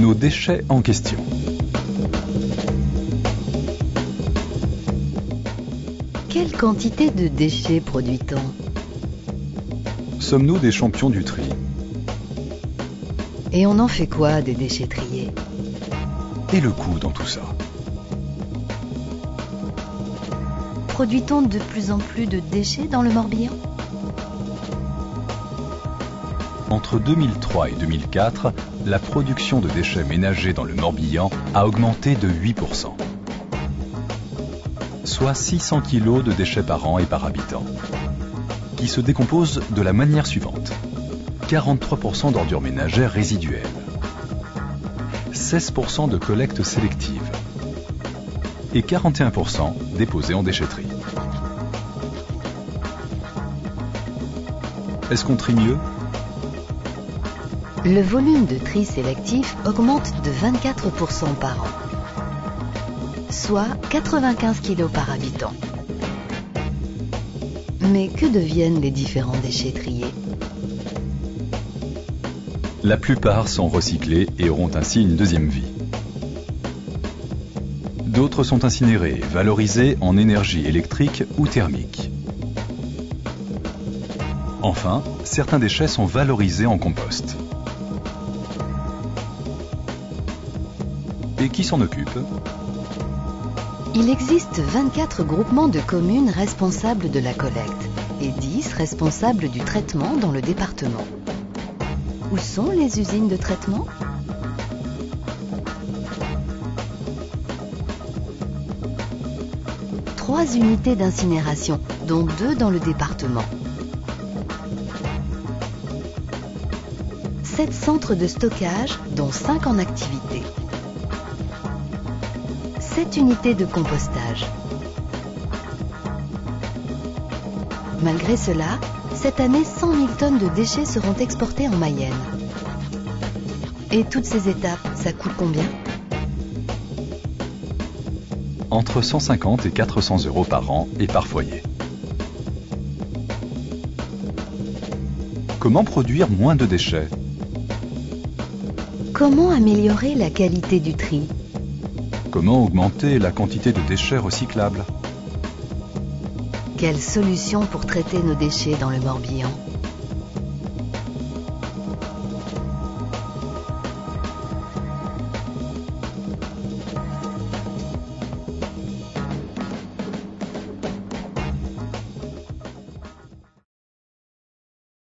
Nos déchets en question. Quelle quantité de déchets produit-on? Sommes-nous des champions du tri? Et on en fait quoi des déchets triés? Et le coût dans tout ça? Produit-on de plus en plus de déchets dans le Morbihan? Entre 2003 et 2004, la production de déchets ménagers dans le Morbihan a augmenté de 8%, soit 600 kg de déchets par an et par habitant, qui se décomposent de la manière suivante. 43% d'ordures ménagères résiduelles, 16% de collecte sélective et 41% déposés en déchetterie. Est-ce qu'on trie mieux? Le volume de tri sélectif augmente de 24% par an, soit 95 kg par habitant. Mais que deviennent les différents déchets triés? La plupart sont recyclés et auront ainsi une deuxième vie. D'autres sont incinérés, valorisés en énergie électrique ou thermique. Enfin, certains déchets sont valorisés en compost. Et qui s'en occupe Il existe 24 groupements de communes responsables de la collecte et 10 responsables du traitement dans le département. Où sont les usines de traitement? Trois unités d'incinération, dont deux dans le département. Sept centres de stockage, dont cinq en activité. Sept unités de compostage. Malgré cela, cette année, 100 000 tonnes de déchets seront exportées en Mayenne. Et toutes ces étapes, ça coûte combien? Entre 150 et 400 euros par an et par foyer. Comment produire moins de déchets? Comment améliorer la qualité du tri? Comment augmenter la quantité de déchets recyclables. Quelle solution pour traiter nos déchets dans le Morbihan?